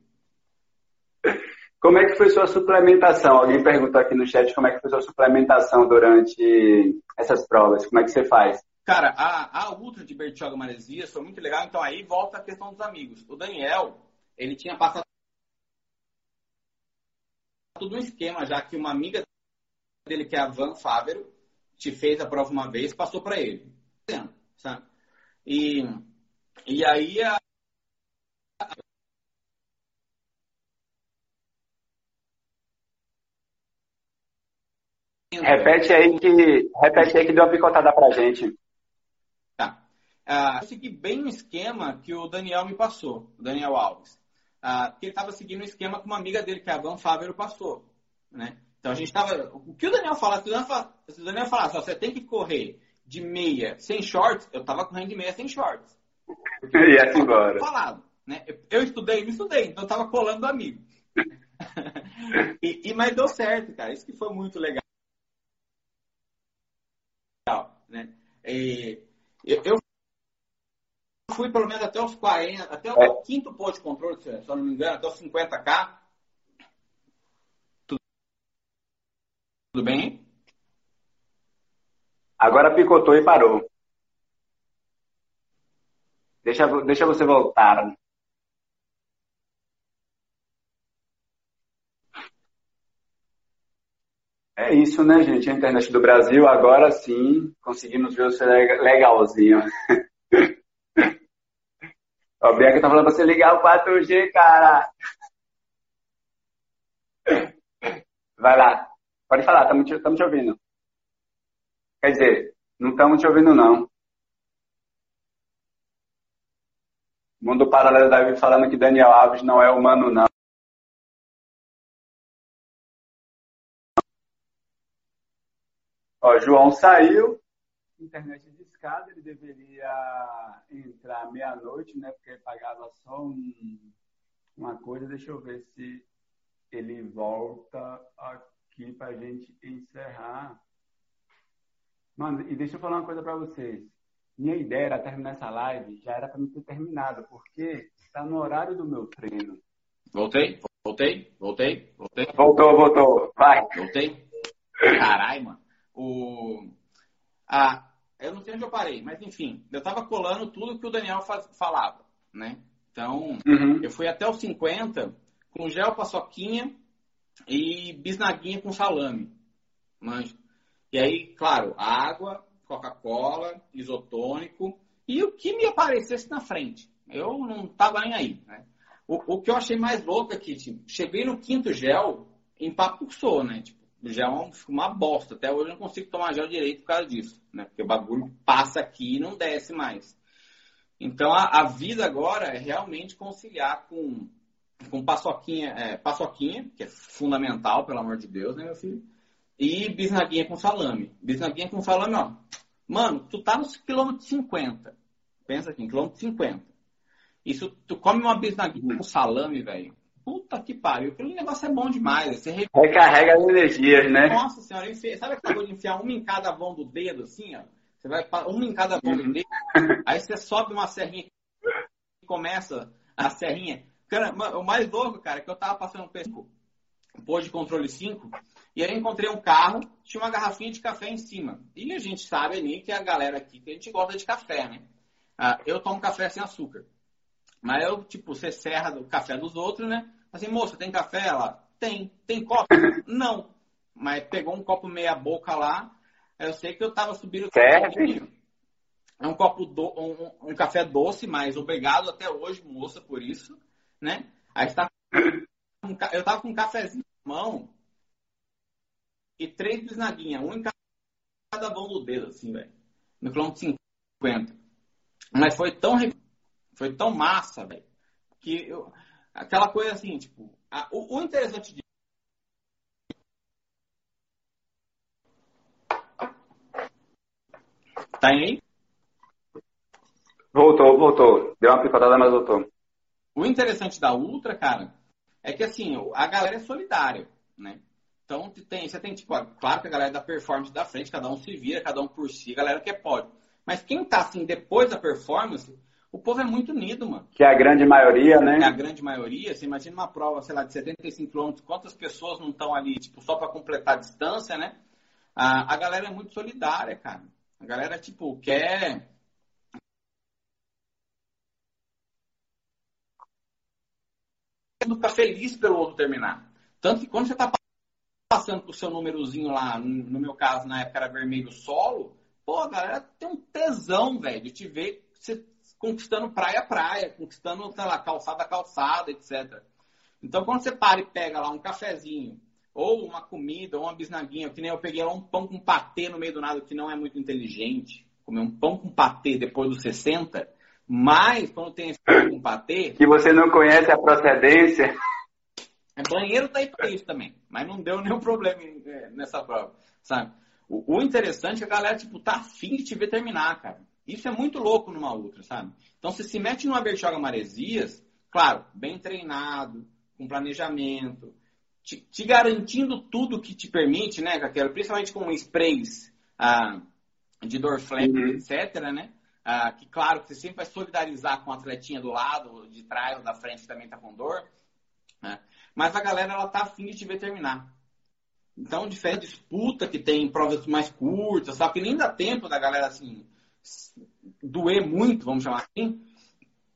Como é que foi sua suplementação? Alguém perguntou aqui no chat como é que foi sua suplementação durante essas provas. Como é que você faz? Cara, a, a Ultra de Bertioga Maresias foi muito legal. Então aí volta a questão dos amigos. O Daniel, ele tinha passado tudo um esquema, já que uma amiga dele, que é a Van Fávero, te fez a prova uma vez, passou para ele. Sabe? E, e aí a, Repete aí que repete aí que deu uma picotada pra gente. Tá. Ah, eu segui bem o esquema que o Daniel me passou, o Daniel Alves. Ah, que ele estava seguindo o esquema que uma amiga dele, que é a Van Fávero, passou. Né? Então a gente estava. O que o Daniel falasse, se o Daniel falasse, você tem que correr de meia sem shorts, eu estava correndo de meia sem shorts. (laughs) E assim embora. Falado, né? Eu estudei, me estudei, então eu estava colando do amigo. (laughs) e, e, mas deu certo, cara. Isso que foi muito legal. Né? E, eu fui pelo menos até os 40, até o é. quinto posto de controle, se eu não me engano, até os 50k. Tudo bem? Agora picotou e parou. Deixa, deixa você voltar. É isso, né, gente? A internet do Brasil, agora sim, conseguimos ver você legalzinho. (laughs) o Bianca tá falando pra você ligar o 4G, cara. Vai lá. Pode falar, estamos te, te ouvindo. Quer dizer, não estamos te ouvindo, não. Mundo Paralelo Davi falando que Daniel Alves não é humano, não. Ó, João saiu, internet de escada, ele deveria entrar meia-noite, né? Porque ele pagava só um, uma coisa. Deixa eu ver se ele volta aqui para a gente encerrar. Mano, e deixa eu falar uma coisa para vocês. Minha ideia era terminar essa live, já era para me ter terminado, porque está no horário do meu treino. Voltei, voltei, voltei, voltei. Voltou, voltou, vai. Voltei. Caralho, mano. O... Ah, eu não sei onde eu parei, mas enfim, eu tava colando tudo que o Daniel faz, falava, né? Então, uhum. eu fui até os 50 com gel, paçoquinha, e bisnaguinha com salame. Mas, e aí, claro, a água Coca-Cola, isotônico e o que me aparecesse na frente. Eu não tava nem aí. Né? O, o, que eu achei mais louco aqui, tipo, cheguei no quinto gel, empapuçou, né? Tipo, gel é uma bosta. Até hoje eu não consigo tomar gel direito por causa disso, né? Porque o bagulho passa aqui e não desce mais. Então a, a vida agora é realmente conciliar com, com paçoquinha, é, paçoquinha, que é fundamental, pelo amor de Deus, né, meu filho? E bisnaguinha com salame. Bisnaguinha com salame, ó. Mano, tu tá nos quilômetros 50. Pensa aqui, em quilômetro 50. Isso, tu come uma bisnaguinha com salame, velho. Puta que pariu. Aquele negócio é bom demais. Você recarrega as energias, né? Nossa senhora, enfia... sabe aquela coisa de enfiar uma em cada mão do dedo, assim, ó? Você vai uma em cada mão do dedo. (laughs) Aí você sobe uma serrinha e começa a serrinha. Cara, o mais louco, cara, é que eu tava passando um pesco pôr de controle 5, e aí encontrei um carro, tinha uma garrafinha de café em cima. E a gente sabe ali que a galera aqui, que a gente gosta de café, né? Ah, eu tomo café sem açúcar. Mas eu, tipo, você serra do café dos outros, né? Assim, moça, tem café? Ela, tem. Tem copo? (laughs) Não. Mas pegou um copo meia boca lá, eu sei que eu tava subindo... É um copo, do, um, um, café doce, mas obrigado até hoje, moça, por isso, né? Aí está eu tava com um cafezinho na mão e três bisnaguinhas, um em cada mão do dedo, assim, velho. No quilômetro 50. Mas foi tão, foi tão massa, velho, que eu, aquela coisa assim, tipo, a, o, o interessante de Tá aí? Voltou, voltou. Deu uma picotada, mas voltou. O interessante da Ultra, cara, é que assim, a galera é solidária, né? Então tem, você tem, tipo, claro que a galera da performance da frente, cada um se vira, cada um por si, a galera quer pode. Mas quem tá assim depois da performance, o povo é muito unido, mano. Que é a grande maioria, né? É a grande maioria. Você imagina uma prova, sei lá, de 75 km, quantas pessoas não estão ali, tipo, só para completar a distância, né? A, a galera é muito solidária, cara. A galera, tipo, quer ficar feliz pelo outro terminar. Tanto que quando você está passando o seu númerozinho lá, no meu caso, na época era vermelho solo, pô, a galera tem um tesão, velho, de te ver você conquistando praia a praia, conquistando, sei lá, calçada a calçada, etc. Então, quando você para e pega lá um cafezinho, ou uma comida, ou uma bisnaguinha, que nem eu peguei lá um pão com patê no meio do nada, que não é muito inteligente, comer um pão com patê depois dos 60, mas, quando tem esse com patê. Que você não conhece a procedência. É, banheiro tá aí para isso também. Mas não deu nenhum problema é, nessa prova, sabe? O, o, interessante é que a galera, tipo, tá afim de te ver terminar, cara. Isso é muito louco numa outra, sabe? Então, você se mete numa Bertioga Maresias, claro, bem treinado, com planejamento, te, te, garantindo tudo que te permite, né, Caquero? Principalmente com sprays ah, de Dorflex, uhum. etc., né? Ah, que, claro, que você sempre vai solidarizar com a atletinha do lado, de trás ou da frente que também está com dor. Né? Mas a galera, ela tá afim de te ver terminar. Então, diferente disputa que tem em provas mais curtas, só que nem dá tempo da galera, assim, doer muito, vamos chamar assim,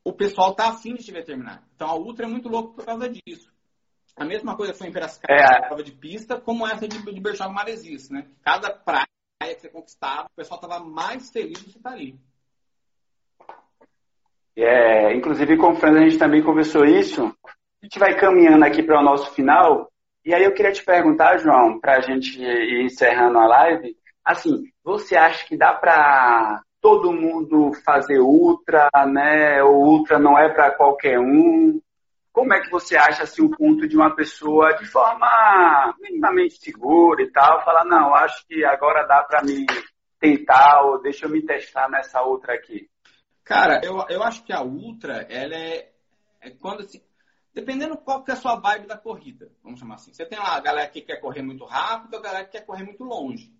o pessoal tá afim de te ver terminar. Então, a Ultra é muito louco por causa disso. A mesma coisa foi em Piracicaba, é. prova de pista, como essa de, de Berchal Maresias, né? Cada praia que você conquistava, o pessoal tava mais feliz de estar ali. É, inclusive, com o Fernando, a gente também conversou isso. A gente vai caminhando aqui para o nosso final. E aí eu queria te perguntar, João, para a gente ir encerrando a live, assim, você acha que dá para todo mundo fazer ultra, né? O ultra não é para qualquer um? Como é que você acha assim o ponto de uma pessoa de forma minimamente segura e tal, falar não, acho que agora dá para me tentar ou deixa eu me testar nessa outra aqui? Cara, eu, eu acho que a Ultra, ela é, é quando assim, dependendo qual que é a sua vibe da corrida, vamos chamar assim. Você tem lá a galera que quer correr muito rápido, a galera que quer correr muito longe.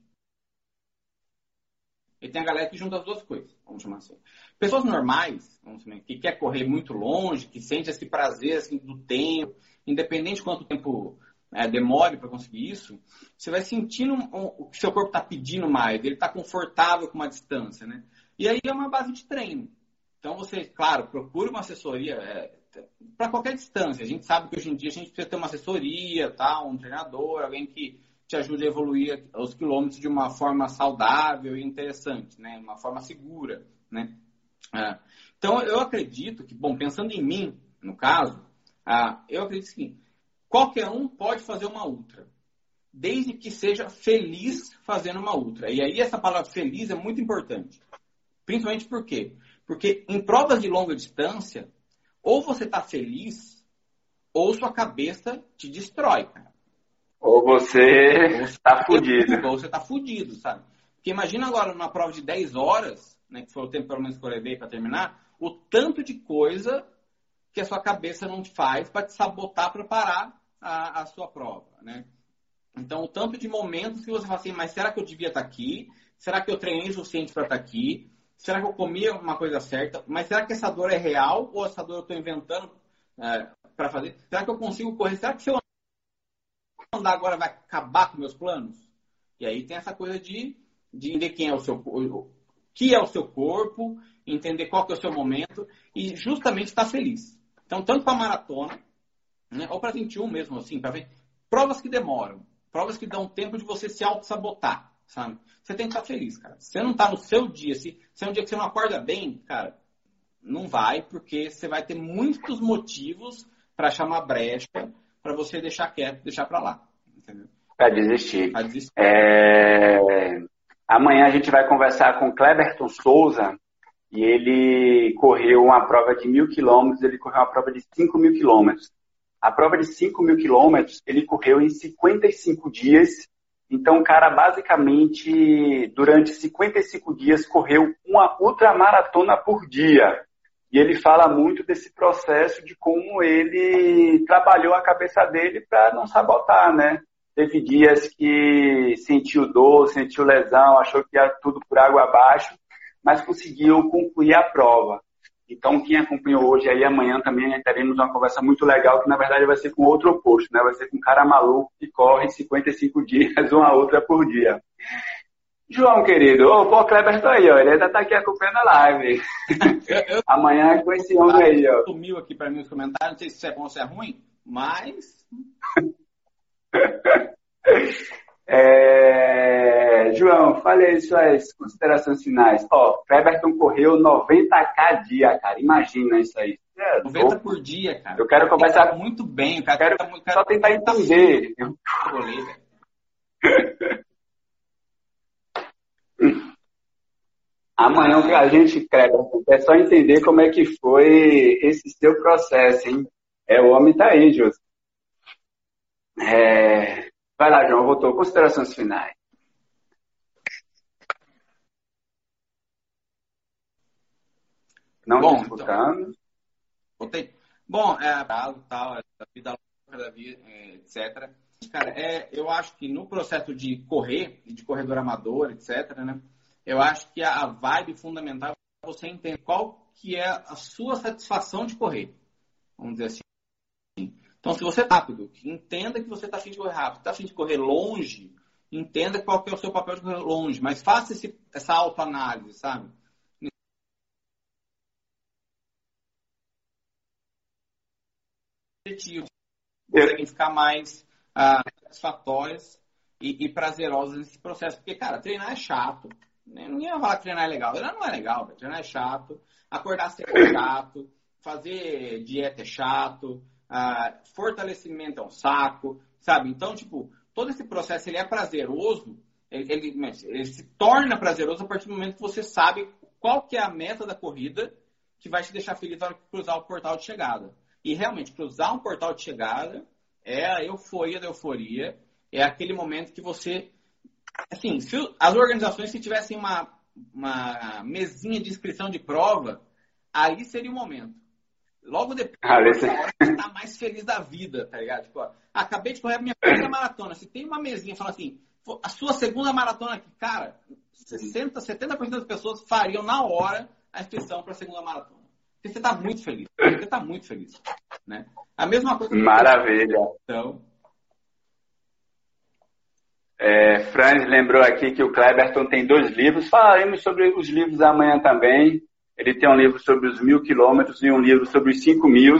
E tem a galera que junta as duas coisas, vamos chamar assim. Pessoas normais, vamos chamar, que quer correr muito longe, que sente esse prazer assim, do tempo, independente de quanto tempo é, demore para conseguir isso, você vai sentindo o que seu corpo está pedindo mais, ele está confortável com uma distância, né? E aí é uma base de treino. Então você, claro, procure uma assessoria é, para qualquer distância. A gente sabe que hoje em dia a gente precisa ter uma assessoria, tá? um treinador, alguém que, te ajude a evoluir os quilômetros de uma forma saudável e interessante, né? Uma forma segura, né? Ah, então, eu acredito que, bom, pensando em mim, no caso, ah, eu acredito que qualquer um pode fazer uma ultra, desde que seja feliz fazendo uma ultra. E aí essa palavra feliz é muito importante. Principalmente por quê? Porque em provas de longa distância, ou você está feliz, ou sua cabeça te destrói, cara. Ou você está fudido. Ou você está fudido, sabe? Porque imagina agora numa prova de 10 horas, né, que foi o tempo pelo menos que eu levei para terminar, o tanto de coisa que a sua cabeça não faz para te sabotar para parar a, a, sua prova, né? Então, o tanto de momentos que você fala assim, mas será que eu devia estar tá aqui? Será que eu treinei o suficiente para estar tá aqui? Será que eu comi uma coisa certa? Mas será que essa dor é real ou essa dor eu estou inventando é, para fazer? Será que eu consigo correr? Será que se eu andar agora vai acabar com meus planos? E aí tem essa coisa de, de entender quem é o seu o que é o seu corpo, entender qual que é o seu momento e justamente estar feliz. Então, tanto para maratona, né, ou para 21 mesmo, assim, para ver provas que demoram, provas que dão tempo de você se auto-sabotar sabe? Você tem que estar feliz, cara. Se você não está no seu dia, se, se é um dia que você não acorda bem, cara, não vai, porque você vai ter muitos motivos para chamar brecha para você deixar quieto, deixar para lá. Para desistir. Pra desistir. É... Amanhã a gente vai conversar com Cleberton Souza e ele correu uma prova de mil quilômetros, ele correu uma prova de cinco mil quilômetros. A prova de 5 mil quilômetros ele correu em 55 dias então, o cara basicamente, durante 55 dias, correu uma ultramaratona por dia. E ele fala muito desse processo de como ele trabalhou a cabeça dele para não sabotar, né? Teve dias que sentiu dor, sentiu lesão, achou que ia tudo por água abaixo, mas conseguiu concluir a prova. Então, quem acompanhou hoje aí, amanhã também teremos uma conversa muito legal, que na verdade vai ser com outro oposto, né? Vai ser com um cara maluco que corre 55 (laughs) dias, uma outra por dia. João, querido, ô, pô, Kleber tá aí, ó, ele ainda tá aqui acompanhando a live. Eu, eu, (laughs) amanhã é com esse homem aí, ó. Sumiu aqui pra mim os comentários, não sei se é bom ou se é ruim, mas... (laughs) É... João, fale aí suas considerações finais. Ó, Cleberton correu 90k dia, cara. Imagina isso aí. É, 90 por dia, cara. Eu quero conversar muito bem. Cara, quero tá, só tentar entender. (laughs) Amanhã a gente, Cleberton, é só entender como é que foi esse seu processo, hein? É, o homem tá aí, José. É... Vai lá, João, voltou. Considerações finais. Não Bom, escutando. Então, Bom, é tal, tal, é da vida longa, da vida, é, etc. Cara, é, eu acho que no processo de correr, de corredor amador, etc., né? Eu acho que a, a vibe fundamental é você entender qual que é a sua satisfação de correr. Vamos dizer assim. Então, se você é rápido, entenda que você está afim de correr rápido. Está afim de correr longe, entenda qual que é o seu papel de correr longe. Mas faça esse, essa autoanálise, sabe? Conseguem ficar mais ah, satisfatórias e, e prazerosas nesse processo. Porque, cara, treinar é chato. Né? Ninguém vai falar que treinar é legal. Treinar não é legal, treinar é chato. Acordar cedo é chato. Fazer dieta é chato fortalecimento é um saco, sabe? Então, tipo, todo esse processo ele é prazeroso, ele, ele, ele, se torna prazeroso a partir do momento que você sabe qual que é a meta da corrida que vai te deixar feliz que cruzar o portal de chegada. E realmente, cruzar um portal de chegada é a euforia da euforia, é aquele momento que você. Assim, se as organizações se tivessem uma, uma mesinha de inscrição de prova, aí seria o momento. Logo depois, ah, (laughs) você tá mais feliz da vida, tá ligado? Tipo, ó, acabei de correr a minha primeira maratona. Se tem uma mesinha falando assim, a sua segunda maratona aqui, cara, 60, 70% das pessoas fariam na hora a inscrição para a segunda maratona. Porque você tá muito feliz. Você tá muito feliz. Né? A mesma coisa. Maravilha. Então. É, Franz lembrou aqui que o Kleberton tem dois livros. Falaremos sobre os livros amanhã também. Ele tem um livro sobre os mil quilômetros e um livro sobre os cinco mil,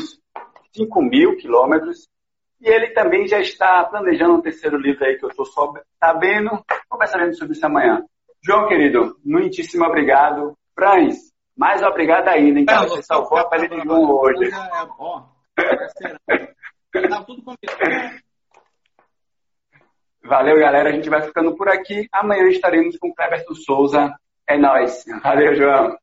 cinco mil quilômetros. E ele também já está planejando um terceiro livro aí que eu estou sabendo. Conversaremos sobre isso amanhã. João, querido, muitíssimo obrigado. Franz, mais obrigado ainda, então. Você salvou a pele de João hoje. Ó, tá tudo comigo. Valeu, galera. A gente vai ficando por aqui. Amanhã estaremos com o Cleberto Souza. É nóis. Valeu, João.